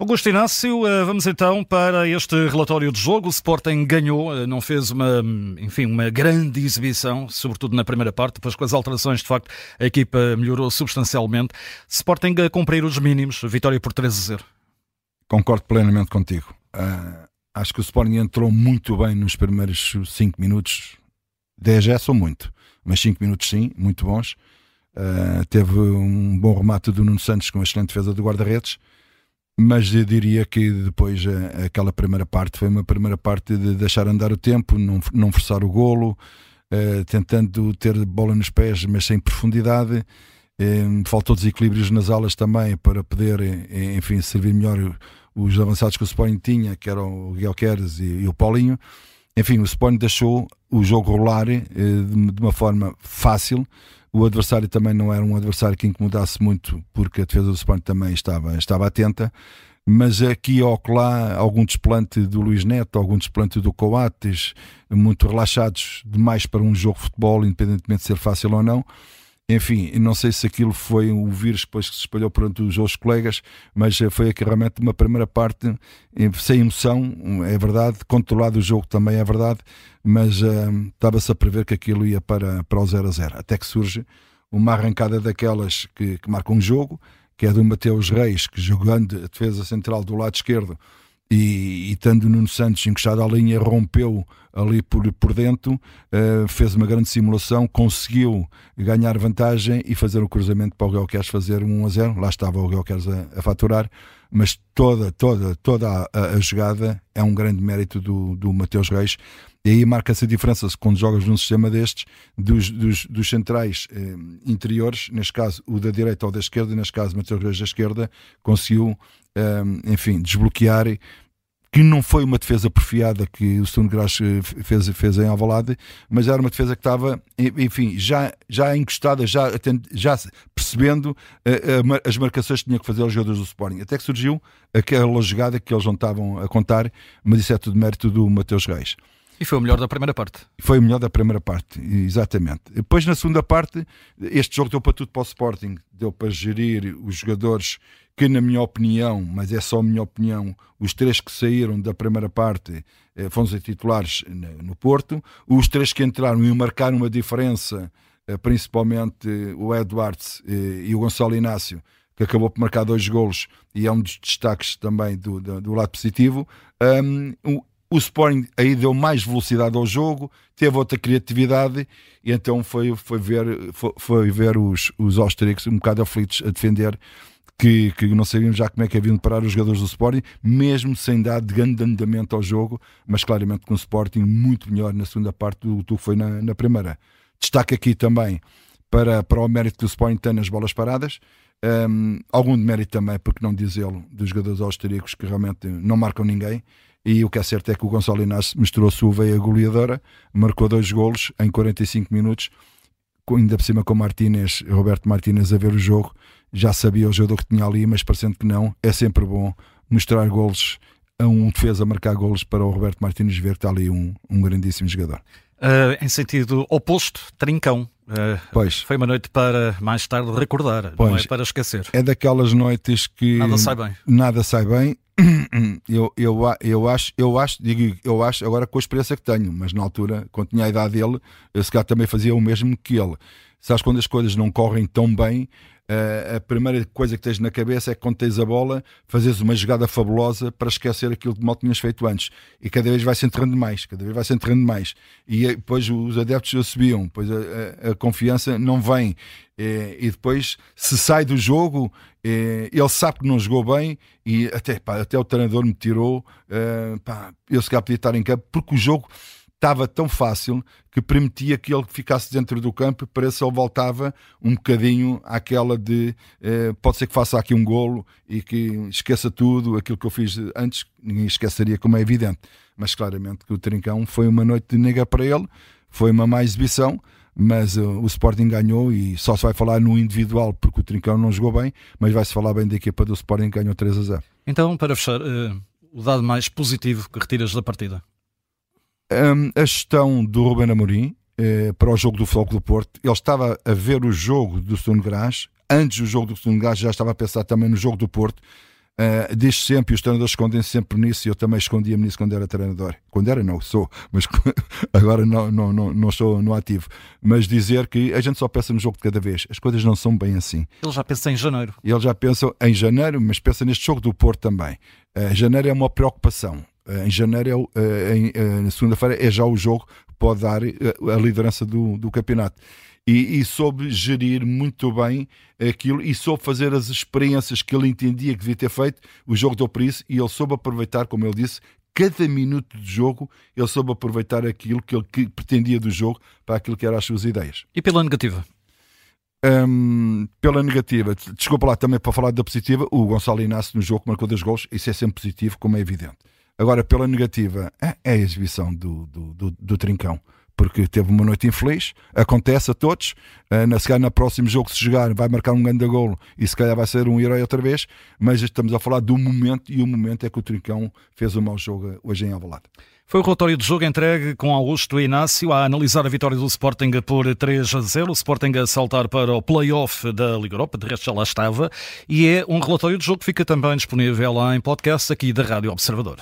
Augusto Inácio, eh, vamos então para este relatório de jogo. O Sporting ganhou, eh, não fez uma, enfim, uma grande exibição, sobretudo na primeira parte. Depois, com as alterações, de facto, a equipa melhorou substancialmente. Sporting a cumprir os mínimos, vitória por 3 a 0. Concordo plenamente contigo. Uh, acho que o Sporting entrou muito bem nos primeiros 5 minutos. 10 já são muito, mas 5 minutos sim, muito bons. Uh, teve um bom remate do Nuno Santos com uma excelente defesa do guarda-redes mas eu diria que depois eh, aquela primeira parte foi uma primeira parte de deixar andar o tempo, não, não forçar o golo, uh, tentando ter bola nos pés, mas sem profundidade. Um, faltou desequilíbrios nas alas também para poder, enfim, servir melhor os avançados que o Sporting tinha, que eram o Queres e, e, o Paulinho. Enfim, o Sporting deixou o jogo rolar de uma forma fácil o adversário também não era um adversário que incomodasse muito, porque a defesa do Sporting também estava, estava atenta. Mas aqui ou lá, algum desplante do Luís Neto, algum desplante do Coates, muito relaxados demais para um jogo de futebol, independentemente de ser fácil ou não. Enfim, não sei se aquilo foi o vírus depois que se espalhou perante os outros colegas, mas eh, foi aqui realmente uma primeira parte eh, sem emoção, é verdade, controlado o jogo também é verdade, mas uh, estava-se a prever que aquilo ia para, para o 0 a 0. Até que surge uma arrancada daquelas que, que marcam um jogo, que é do Mateus Reis, que jogando a defesa central do lado esquerdo e, e tendo o Nuno Santos encostado à linha, rompeu ali por, por dentro, uh, fez uma grande simulação, conseguiu ganhar vantagem e fazer o cruzamento para o Guilherme fazer um 1 a 0. Lá estava o Guilherme a, a faturar, mas toda, toda, toda a, a, jogada é um grande mérito do, do Mateus Reis. E aí marca-se a diferença quando jogas num sistema destes, dos, dos, dos centrais eh, interiores, neste caso o da direita ou da esquerda, neste caso Mateus Reis da esquerda, conseguiu enfim, desbloquear que não foi uma defesa perfiada que o Stone Grass eh, fez, fez em Alvalade, mas era uma defesa que estava, enfim, já, já encostada, já, já percebendo uh, as marcações que tinha que fazer os jogadores do Sporting. Até que surgiu aquela jogada que eles não estavam a contar, mas isso é tudo mérito do Mateus Reis. E foi o melhor da primeira parte. Foi o melhor da primeira parte, exatamente. Depois, na segunda parte, este jogo deu para tudo para o Sporting. Deu para gerir os jogadores que, na minha opinião, mas é só a minha opinião, os três que saíram da primeira parte eh, foram os titulares no Porto. Os três que entraram e marcaram uma diferença, eh, principalmente o Edwards eh, e o Gonçalo Inácio, que acabou por marcar dois golos e é um dos destaques também do, do, do lado positivo. Um, o Sporting aí deu mais velocidade ao jogo, teve outra criatividade e então foi, foi ver, foi, foi ver os, os austríacos um bocado aflitos a defender que, que não sabíamos já como é que haviam de parar os jogadores do Sporting, mesmo sem dar de grande andamento ao jogo, mas claramente com o Sporting muito melhor na segunda parte do, do que foi na, na primeira. Destaque aqui também para, para o mérito que o Sporting tem nas bolas paradas, um, algum de mérito também, porque não dizê-lo, dos jogadores austríacos que realmente não marcam ninguém. E o que é certo é que o Gonçalo Inácio misturou sua veia goleadora, marcou dois golos em 45 minutos, ainda por cima com Martínez, Roberto Martínez a ver o jogo, já sabia o jogador que tinha ali, mas parecendo que não, é sempre bom mostrar golos a um defesa marcar golos para o Roberto Martínez ver que está ali um, um grandíssimo jogador. Uh, em sentido oposto, trincão. Uh, pois. Foi uma noite para mais tarde recordar, pois. não é para esquecer. É daquelas noites que nada sai bem. Nada sai bem eu, eu, eu acho, eu acho, digo, eu acho agora com a experiência que tenho, mas na altura, quando tinha a idade dele, eu se também fazia o mesmo que ele. Sabes quando as coisas não correm tão bem, Uh, a primeira coisa que tens na cabeça é que quando tens a bola, fazes uma jogada fabulosa para esquecer aquilo que mal tinhas feito antes. E cada vez vai se enterrando mais, cada vez vai se enterrando mais. E depois os adeptos subiam, depois a, a, a confiança não vem. Eh, e depois, se sai do jogo, eh, ele sabe que não jogou bem e até, pá, até o treinador me tirou. Pá, eu se calhar podia estar em campo, porque o jogo estava tão fácil que permitia que ele ficasse dentro do campo para se ele voltava um bocadinho àquela de eh, pode ser que faça aqui um golo e que esqueça tudo aquilo que eu fiz antes, ninguém esqueceria como é evidente, mas claramente que o Trincão foi uma noite de nega para ele, foi uma má exibição mas uh, o Sporting ganhou e só se vai falar no individual porque o Trincão não jogou bem, mas vai-se falar bem da equipa do Sporting que ganhou 3 a 0. Então, para fechar, uh, o dado mais positivo que retiras da partida? Um, a gestão do Ruben Amorim eh, para o jogo do Floco do Porto, ele estava a ver o jogo do Stonegras, antes do jogo do Stonegras já estava a pensar também no jogo do Porto. Uh, diz sempre, e os treinadores escondem -se sempre nisso, e eu também escondia-me nisso quando era treinador. Quando era, não sou, mas agora não, não, não, não estou no ativo. Mas dizer que a gente só pensa no jogo de cada vez, as coisas não são bem assim. Ele já pensa em janeiro. Ele já pensa em janeiro, mas pensa neste jogo do Porto também. Uh, janeiro é uma preocupação. Uh, em janeiro, é, uh, em, na segunda-feira, é já o jogo que pode dar a liderança do, do campeonato e, e, soube gerir muito bem aquilo e soube fazer as experiências que ele entendia que devia ter feito. O jogo deu para isso e ele soube aproveitar, como ele disse, cada minuto de jogo, ele soube aproveitar aquilo que ele que pretendia do jogo para aquilo que eram as suas ideias. E pela negativa? Um, pela negativa, desculpa lá também para falar da positiva, o Gonçalo Inácio no jogo marcou dois gols, isso é sempre positivo, como é evidente. Agora, pela negativa, é, é a exibição do, do, do, do Trincão porque teve uma noite infeliz, acontece a todos. Uh, na, se calhar, no próximo jogo, se jogar, vai marcar um grande golo e se calhar vai ser um herói outra vez. Mas estamos a falar do momento e o momento é que o Trincão fez um mau jogo hoje em Alvalade. Foi o relatório de jogo entregue com Augusto e Inácio a analisar a vitória do Sporting por 3 a 0. O Sporting a saltar para o play-off da Liga Europa, de resto já lá estava. E é um relatório de jogo que fica também disponível em podcast aqui da Rádio Observador.